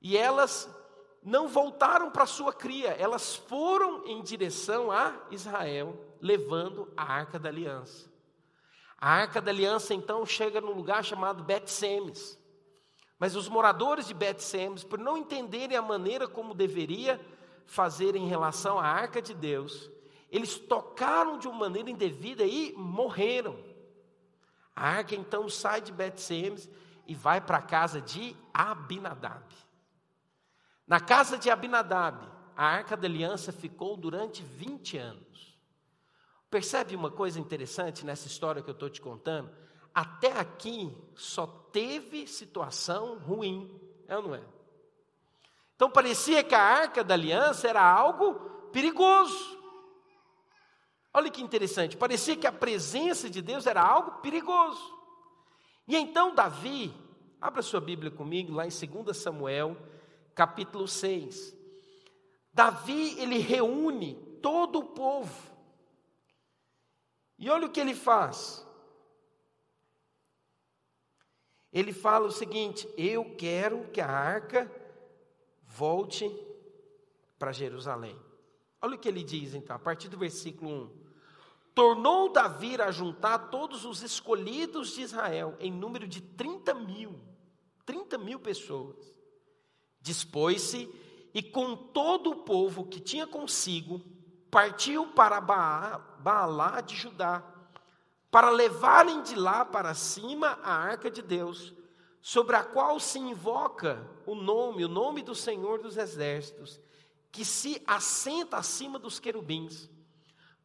e elas não voltaram para sua cria, elas foram em direção a Israel, levando a arca da aliança. A arca da aliança então chega num lugar chamado Bet-Semes. Mas os moradores de Bet-Semes, por não entenderem a maneira como deveria fazer em relação à arca de Deus, eles tocaram de uma maneira indevida e morreram. A arca então sai de Bet-Semes e vai para a casa de Abinadab. Na casa de Abinadab, a arca da aliança ficou durante 20 anos. Percebe uma coisa interessante nessa história que eu estou te contando? Até aqui só teve situação ruim, é ou não é? Então parecia que a arca da aliança era algo perigoso. Olha que interessante, parecia que a presença de Deus era algo perigoso. E então Davi, abra sua Bíblia comigo lá em 2 Samuel, capítulo 6. Davi, ele reúne todo o povo e olha o que ele faz. Ele fala o seguinte: Eu quero que a arca volte para Jerusalém. Olha o que ele diz então, a partir do versículo 1. Tornou Davi a juntar todos os escolhidos de Israel, em número de 30 mil, 30 mil pessoas. Dispôs-se e com todo o povo que tinha consigo, partiu para Baalá de Judá, para levarem de lá para cima a arca de Deus, sobre a qual se invoca o nome, o nome do Senhor dos Exércitos, que se assenta acima dos querubins.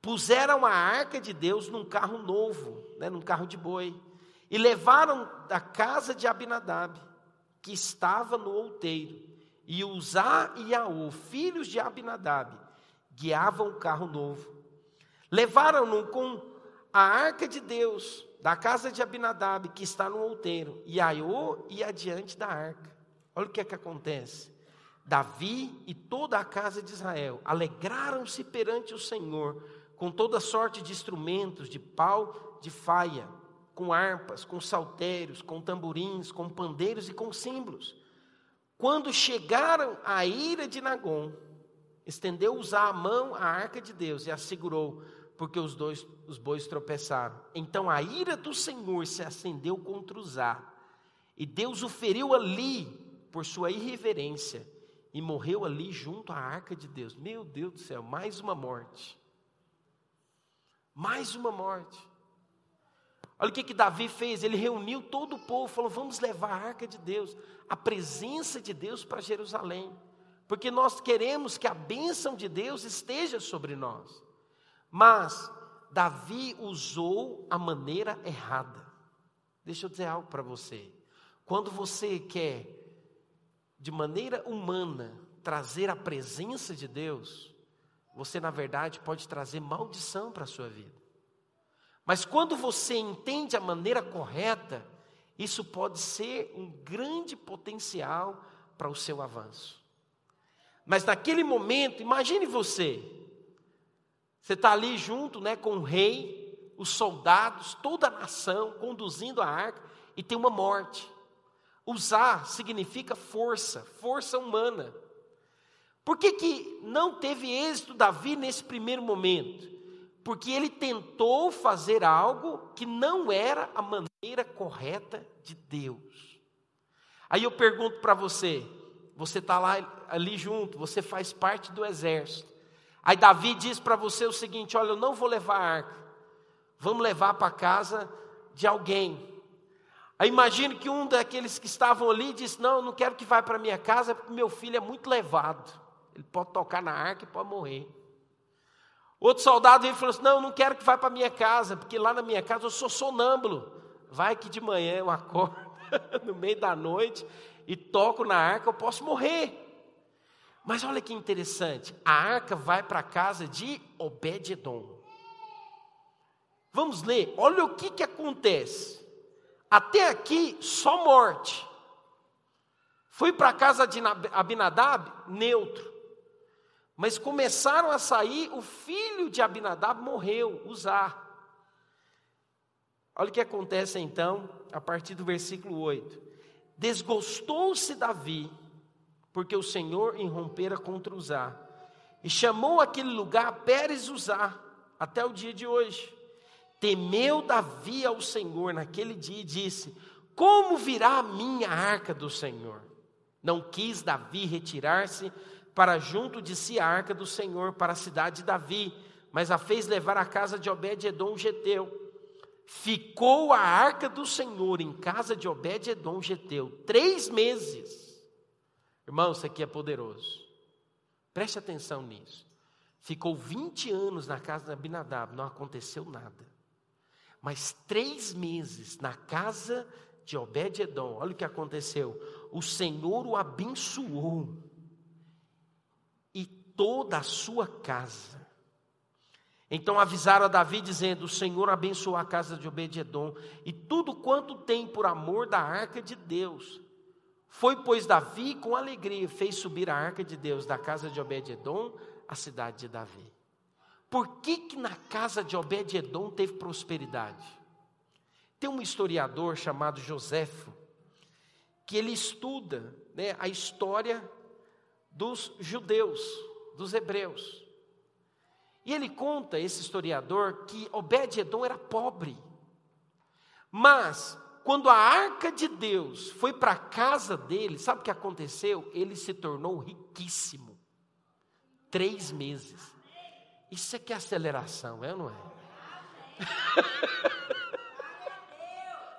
Puseram a arca de Deus num carro novo, né, num carro de boi, e levaram da casa de Abinadab, que estava no outeiro, e Uzá e Aú, filhos de Abinadab, guiavam o carro novo. Levaram-no com a arca de Deus da casa de Abinadab, que está no outeiro, e Aiô ia adiante da arca. Olha o que é que acontece. Davi e toda a casa de Israel alegraram-se perante o Senhor com toda sorte de instrumentos, de pau, de faia, com harpas, com saltérios, com tamborins, com pandeiros e com símbolos. Quando chegaram à ira de Nagom, estendeu usar a mão à arca de Deus e a segurou, porque os dois os bois tropeçaram. Então a ira do Senhor se acendeu contra Uzá, e Deus o feriu ali por sua irreverência, e morreu ali junto à arca de Deus. Meu Deus do céu, mais uma morte. Mais uma morte. Olha o que, que Davi fez, ele reuniu todo o povo, falou: vamos levar a arca de Deus, a presença de Deus para Jerusalém, porque nós queremos que a bênção de Deus esteja sobre nós. Mas Davi usou a maneira errada. Deixa eu dizer algo para você. Quando você quer, de maneira humana, trazer a presença de Deus, você, na verdade, pode trazer maldição para a sua vida. Mas quando você entende a maneira correta, isso pode ser um grande potencial para o seu avanço. Mas naquele momento, imagine você, você está ali junto né, com o rei, os soldados, toda a nação conduzindo a arca, e tem uma morte. Usar significa força, força humana. Por que, que não teve êxito Davi nesse primeiro momento? porque ele tentou fazer algo que não era a maneira correta de Deus. Aí eu pergunto para você, você está lá ali junto, você faz parte do exército. Aí Davi diz para você o seguinte: olha, eu não vou levar a arca, vamos levar para casa de alguém. Aí imagine que um daqueles que estavam ali disse: Não, não quero que vá para minha casa, porque meu filho é muito levado. Ele pode tocar na arca e pode morrer. Outro soldado veio e falou assim: Não, não quero que vá para minha casa, porque lá na minha casa eu sou sonâmbulo. Vai que de manhã eu acordo no meio da noite e toco na arca, eu posso morrer. Mas olha que interessante, a arca vai para a casa de Obed-edom. Vamos ler, olha o que, que acontece. Até aqui, só morte. Fui para a casa de Abinadab, neutro. Mas começaram a sair, o filho de Abinadab morreu, Uzá. Olha o que acontece então, a partir do versículo 8. Desgostou-se Davi, porque o Senhor irrompera contra Uzá, e chamou aquele lugar Pérez Uzá, até o dia de hoje. Temeu Davi ao Senhor naquele dia e disse: Como virá a minha arca do Senhor? Não quis Davi retirar-se para junto de si a arca do Senhor para a cidade de Davi, mas a fez levar à casa de Obed-edom Geteu. Ficou a arca do Senhor em casa de Obed-edom Geteu três meses. Irmão, isso aqui é poderoso. Preste atenção nisso. Ficou 20 anos na casa de Abinadab, não aconteceu nada. Mas três meses na casa de Obed-edom, olha o que aconteceu. O Senhor o abençoou toda a sua casa. Então avisaram a Davi, dizendo: O Senhor abençoou a casa de Obed-Edom e tudo quanto tem por amor da arca de Deus. Foi, pois, Davi com alegria fez subir a arca de Deus da casa de Obed-Edom à cidade de Davi. Por que, que na casa de Obed-Edom teve prosperidade? Tem um historiador chamado Joséfo, que ele estuda né, a história dos judeus dos hebreus. E ele conta, esse historiador, que Obed-Edom era pobre. Mas, quando a arca de Deus foi para a casa dele, sabe o que aconteceu? Ele se tornou riquíssimo. Três meses. Isso é que é aceleração, é ou não é?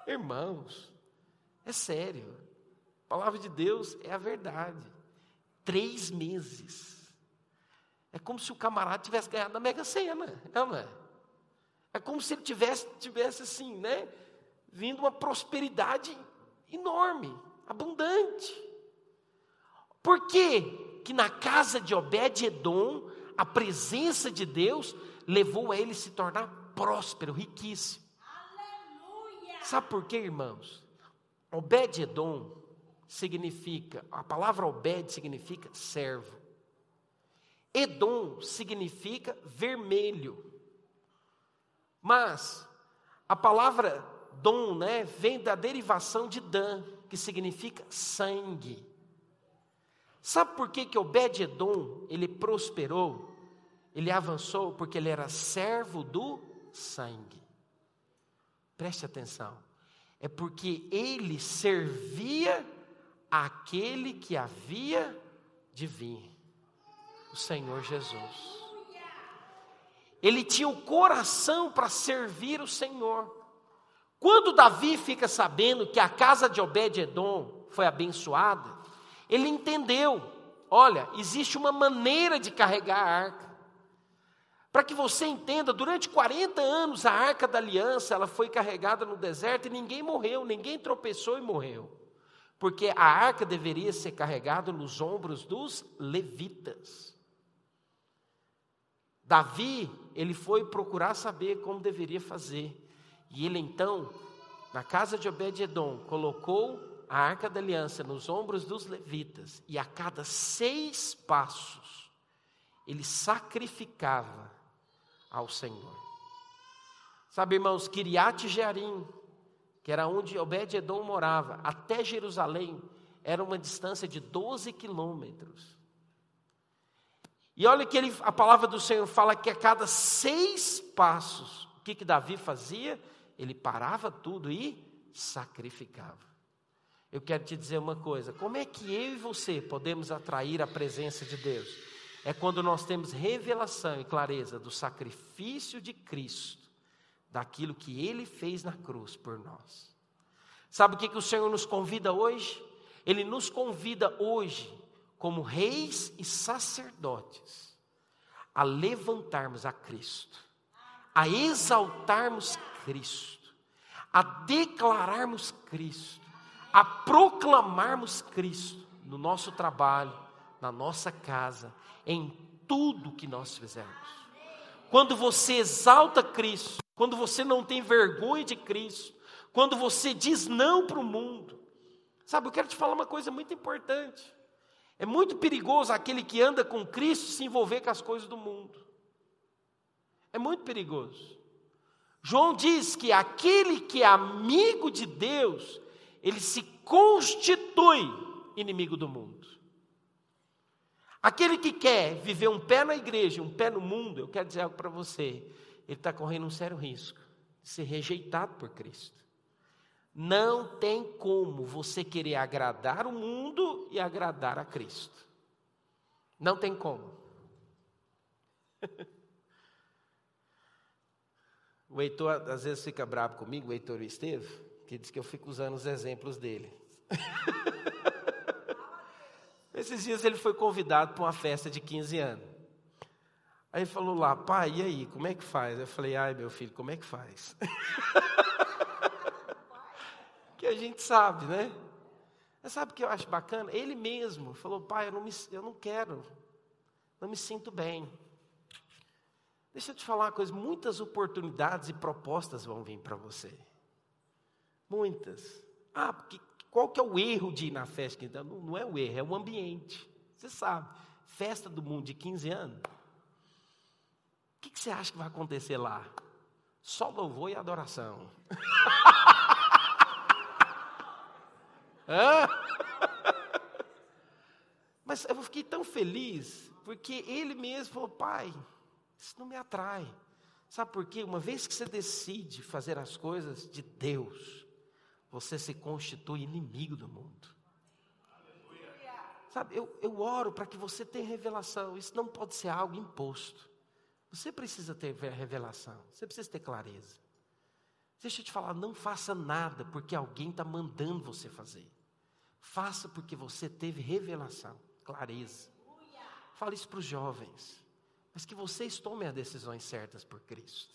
Irmãos, é sério. A palavra de Deus é a verdade. Três meses. É como se o camarada tivesse ganhado na Mega Sena, é, não é? É como se ele tivesse, tivesse assim, né? Vindo uma prosperidade enorme, abundante. Por quê? que na casa de Obed-Edom, a presença de Deus levou a ele se tornar próspero, riquíssimo. Aleluia! Sabe por quê, irmãos? Obed-Edom significa, a palavra Obed significa servo. Edom significa vermelho. Mas a palavra dom, né, vem da derivação de Dan, que significa sangue. Sabe por que que Obed-edom ele prosperou? Ele avançou porque ele era servo do sangue. Preste atenção. É porque ele servia aquele que havia de vir, o Senhor Jesus. Ele tinha o coração para servir o Senhor. Quando Davi fica sabendo que a casa de Obed-Edom foi abençoada, ele entendeu: olha, existe uma maneira de carregar a arca. Para que você entenda, durante 40 anos a arca da aliança, ela foi carregada no deserto e ninguém morreu, ninguém tropeçou e morreu. Porque a arca deveria ser carregada nos ombros dos levitas. Davi, ele foi procurar saber como deveria fazer. E ele então, na casa de Obed-edom, colocou a arca da aliança nos ombros dos levitas. E a cada seis passos, ele sacrificava ao Senhor. Sabe, irmãos, Kiriat Jearim, que era onde Obed-edom morava, até Jerusalém, era uma distância de 12 quilômetros. E olha que ele, a palavra do Senhor fala que a cada seis passos, o que, que Davi fazia? Ele parava tudo e sacrificava. Eu quero te dizer uma coisa: como é que eu e você podemos atrair a presença de Deus? É quando nós temos revelação e clareza do sacrifício de Cristo, daquilo que Ele fez na cruz por nós. Sabe o que, que o Senhor nos convida hoje? Ele nos convida hoje como reis e sacerdotes, a levantarmos a Cristo, a exaltarmos Cristo, a declararmos Cristo, a proclamarmos Cristo no nosso trabalho, na nossa casa, em tudo que nós fizermos. Quando você exalta Cristo, quando você não tem vergonha de Cristo, quando você diz não para o mundo, sabe, eu quero te falar uma coisa muito importante. É muito perigoso aquele que anda com Cristo se envolver com as coisas do mundo. É muito perigoso. João diz que aquele que é amigo de Deus, ele se constitui inimigo do mundo. Aquele que quer viver um pé na igreja, um pé no mundo, eu quero dizer algo para você, ele está correndo um sério risco de ser rejeitado por Cristo. Não tem como você querer agradar o mundo e agradar a Cristo. Não tem como. O Heitor às vezes fica bravo comigo, o Heitor Esteves, que diz que eu fico usando os exemplos dele. Esses dias ele foi convidado para uma festa de 15 anos. Aí falou lá, pai, e aí, como é que faz? Eu falei, ai meu filho, como é que faz? que a gente sabe, né? Mas sabe o que eu acho bacana? Ele mesmo falou, pai, eu não, me, eu não quero, não me sinto bem. Deixa eu te falar uma coisa: muitas oportunidades e propostas vão vir para você. Muitas. Ah, porque qual que é o erro de ir na festa? Então, não, não é o erro, é o ambiente. Você sabe, festa do mundo de 15 anos. O que, que você acha que vai acontecer lá? Só louvor e adoração. Hã? Mas eu fiquei tão feliz, porque ele mesmo falou, pai, isso não me atrai. Sabe por quê? Uma vez que você decide fazer as coisas de Deus, você se constitui inimigo do mundo. Sabe, eu, eu oro para que você tenha revelação. Isso não pode ser algo imposto. Você precisa ter revelação, você precisa ter clareza. Deixa eu te falar, não faça nada porque alguém está mandando você fazer. Faça porque você teve revelação, clareza. Fale isso para os jovens mas que vocês tomem as decisões certas por Cristo.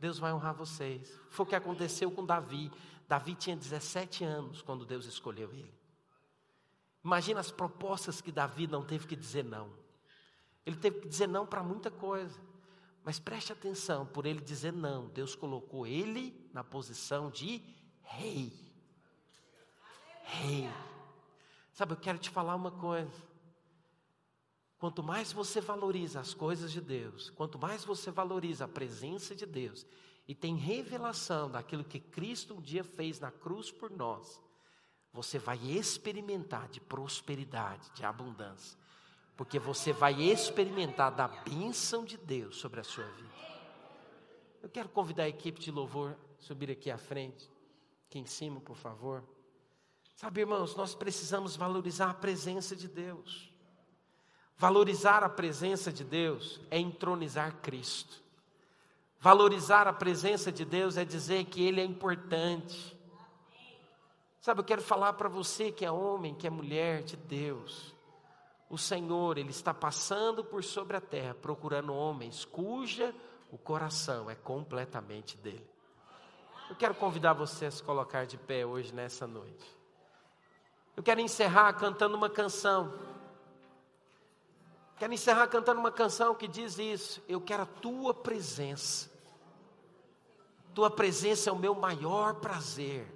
Deus vai honrar vocês. Foi o que aconteceu com Davi. Davi tinha 17 anos quando Deus escolheu ele. Imagina as propostas que Davi não teve que dizer não. Ele teve que dizer não para muita coisa. Mas preste atenção, por ele dizer não, Deus colocou ele na posição de rei. Rei. Sabe, eu quero te falar uma coisa. Quanto mais você valoriza as coisas de Deus, quanto mais você valoriza a presença de Deus e tem revelação daquilo que Cristo um dia fez na cruz por nós, você vai experimentar de prosperidade, de abundância. porque você vai experimentar da bênção de Deus sobre a sua vida. Eu quero convidar a equipe de louvor subir aqui à frente, aqui em cima, por favor. Sabe, irmãos, nós precisamos valorizar a presença de Deus. Valorizar a presença de Deus é entronizar Cristo. Valorizar a presença de Deus é dizer que Ele é importante. Sabe, eu quero falar para você que é homem, que é mulher de Deus. O Senhor, Ele está passando por sobre a terra, procurando homens cuja o coração é completamente dele. Eu quero convidar você a se colocar de pé hoje, nessa noite. Eu quero encerrar cantando uma canção. Quero encerrar cantando uma canção que diz isso. Eu quero a tua presença. Tua presença é o meu maior prazer.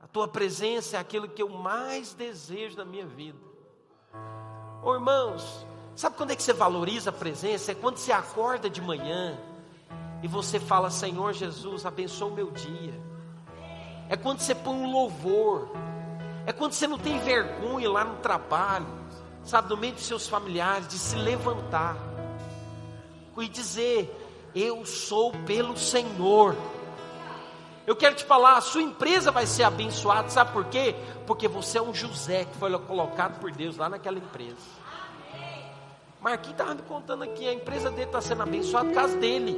A tua presença é aquilo que eu mais desejo na minha vida. Oh, irmãos, sabe quando é que você valoriza a presença? É quando você acorda de manhã e você fala: Senhor Jesus, abençoa o meu dia. É quando você põe um louvor. É quando você não tem vergonha lá no trabalho, sabe, no meio dos seus familiares, de se levantar e dizer: Eu sou pelo Senhor. Eu quero te falar, a sua empresa vai ser abençoada, sabe por quê? Porque você é um José que foi colocado por Deus lá naquela empresa. Marquinhos estava me contando aqui, a empresa dele está sendo abençoada por causa dele.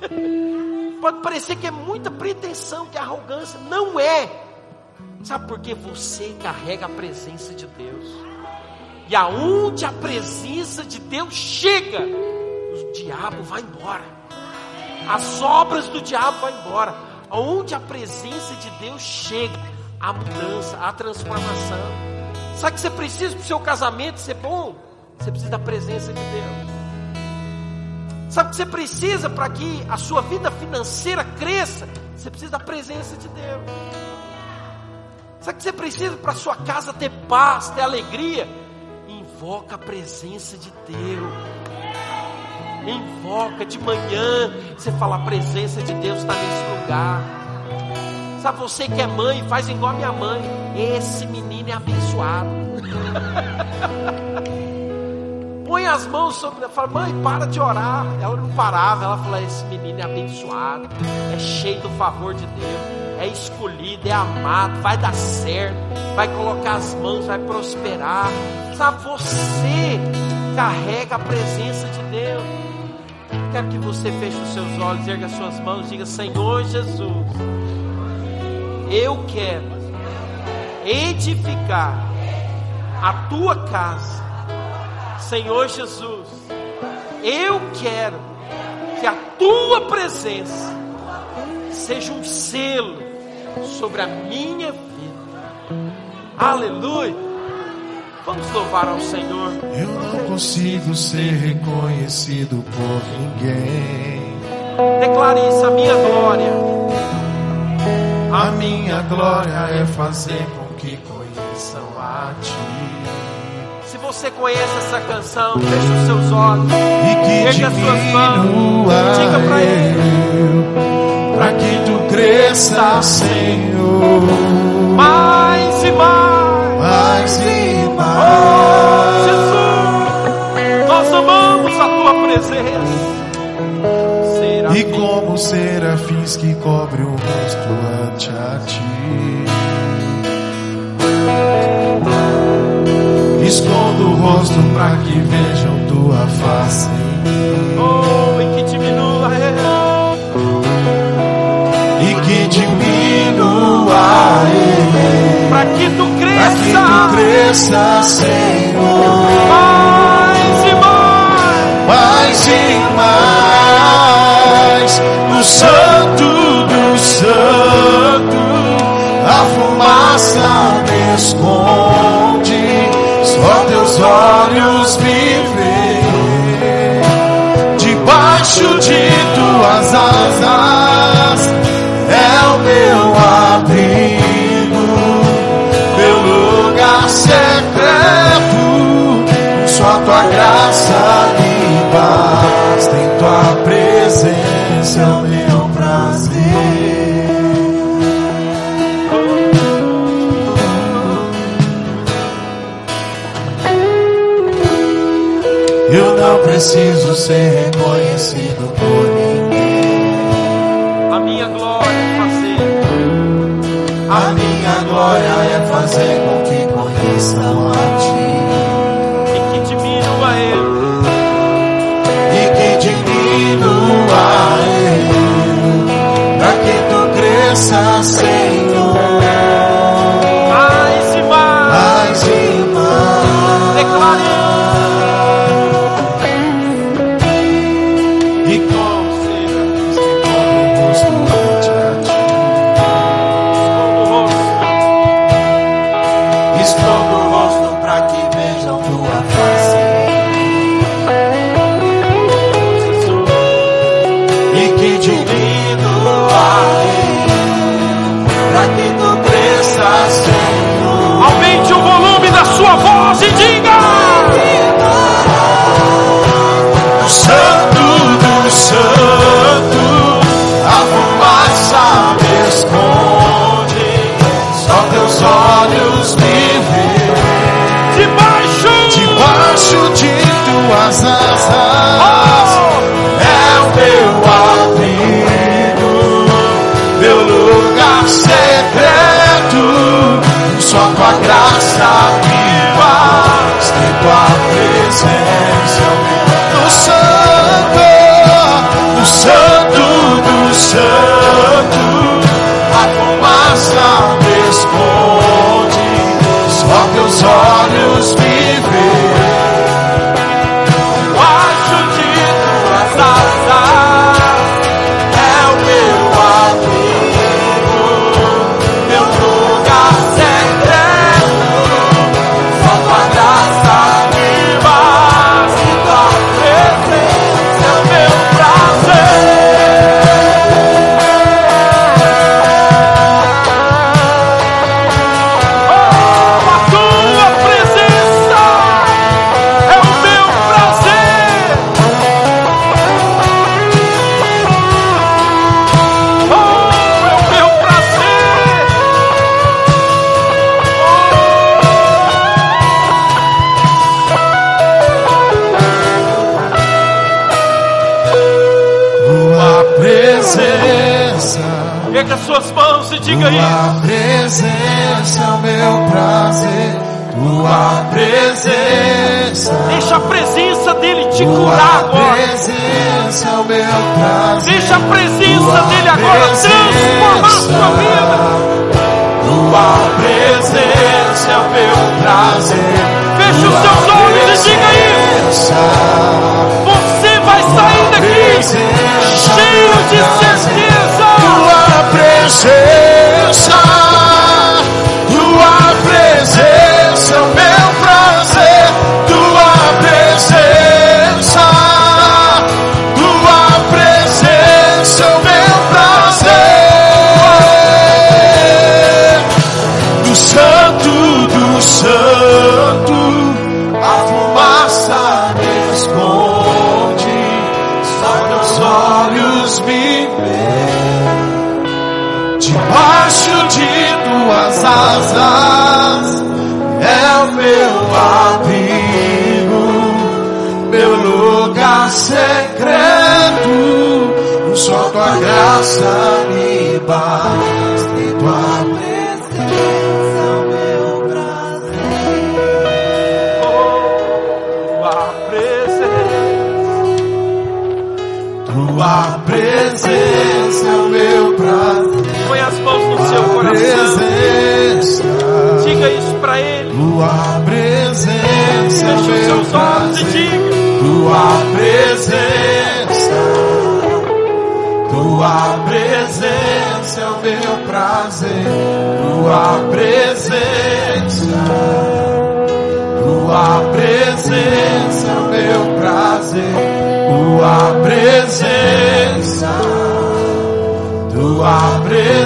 Pode parecer que é muita pretensão, que é arrogância. Não é. Sabe por quê? Você carrega a presença de Deus. E aonde a presença de Deus chega, o diabo vai embora. As obras do diabo vão embora. Onde a presença de Deus chega, a mudança, a transformação. Sabe que você precisa para o seu casamento ser bom? Você precisa da presença de Deus. Sabe que você precisa para que a sua vida financeira cresça? Você precisa da presença de Deus. Sabe que você precisa para sua casa ter paz, ter alegria? Invoca a presença de Deus. Invoca de manhã. Você fala, a presença de Deus está nesse lugar. Sabe, você que é mãe, faz igual a minha mãe. Esse menino é abençoado. Põe as mãos sobre ela. Fala, mãe, para de orar. Ela não parava. Ela fala, esse menino é abençoado. É cheio do favor de Deus. É escolhido, é amado, vai dar certo, vai colocar as mãos, vai prosperar. Sabe, você carrega a presença de Deus. Quero que você feche os seus olhos, erga as suas mãos diga: Senhor Jesus, eu quero edificar a tua casa. Senhor Jesus, eu quero que a tua presença seja um selo sobre a minha vida. Aleluia. Vamos louvar ao Senhor. Eu não consigo ser reconhecido por ninguém. Declare isso, a minha glória. A minha glória é fazer com você conhece essa canção, feche os seus olhos. E Ergue as suas mãos. Diga para Ele. Para que Tu cresça, Senhor. Mais e mais. Mais e Oh, mais. Jesus, nós amamos a tua presença. Será E como serafins que cobre o rosto ante a ti. Escondo o rosto para que vejam tua face. Oh, e que diminua ele. E que diminua ele. Para que tu Para que cresça. tu cresça, Senhor. Mais e mais. mais e mais no santo do santo a fumaça me debaixo de tuas asas preciso ser reconhecido. diga aí. Tua presença é o meu prazer. Tua presença. Deixa a presença dele te Tua curar agora. Presença é o meu prazer. Deixa a presença Tua dele agora transformar tua sua vida. Tua presença é o meu prazer. Feche os seus olhos e diga isso. Você vai sair daqui é cheio de certeza. presença.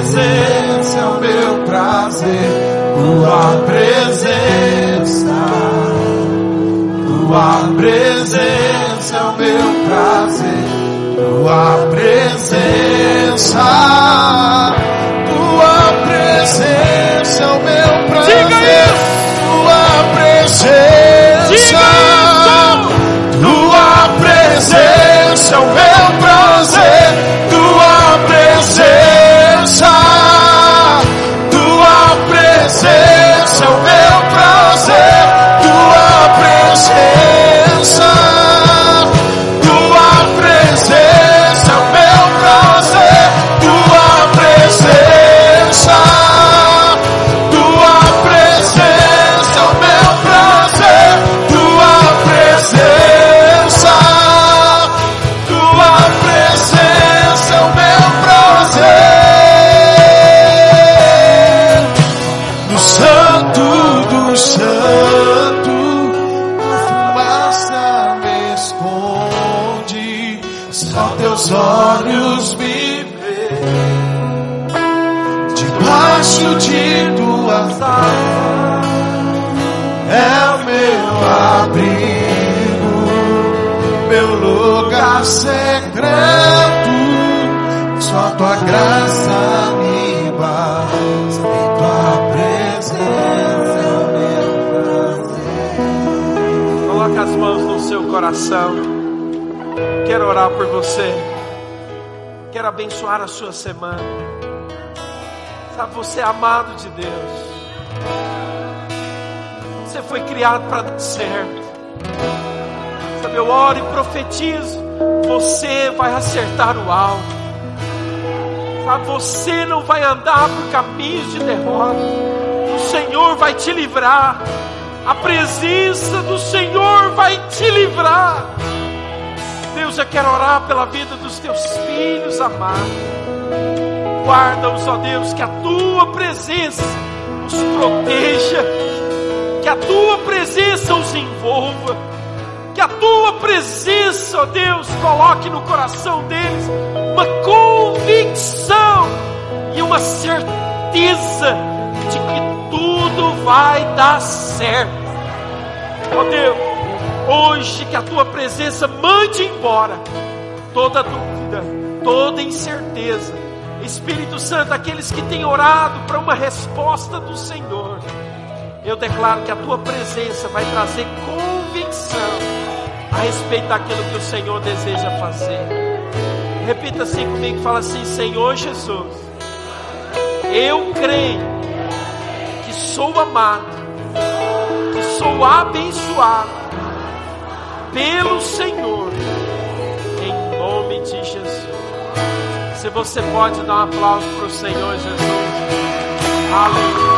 presença é o meu prazer, tua presença, tua presença é o meu prazer, tua presença, tua presença é o meu prazer, Diga isso. tua presença, Diga isso. tua presença é o meu prazer. Tua graça me basta, em tua presença. Coloque as mãos no seu coração. Quero orar por você. Quero abençoar a sua semana. Sabe, você é amado de Deus. Você foi criado para dar certo. Sabe, eu oro e profetizo. Você vai acertar o alvo. Sabe, você não vai andar por caminhos de derrota. O Senhor vai te livrar. A presença do Senhor vai te livrar. Deus, eu quero orar pela vida dos teus filhos amados. Guarda-os, ó Deus, que a tua presença os proteja, que a tua presença os envolva, que a tua presença, ó Deus, coloque no coração deles uma convicção e uma certeza de que tudo vai dar certo. Ó Deus, hoje que a tua presença mande embora toda dúvida, toda incerteza. Espírito Santo, aqueles que têm orado para uma resposta do Senhor, eu declaro que a tua presença vai trazer convicção a respeito daquilo que o Senhor deseja fazer. Repita assim comigo, fala assim: Senhor Jesus, eu creio que sou amado, que sou abençoado pelo Senhor, em nome de Jesus. Se você pode dar um aplauso para o Senhor Jesus, aleluia.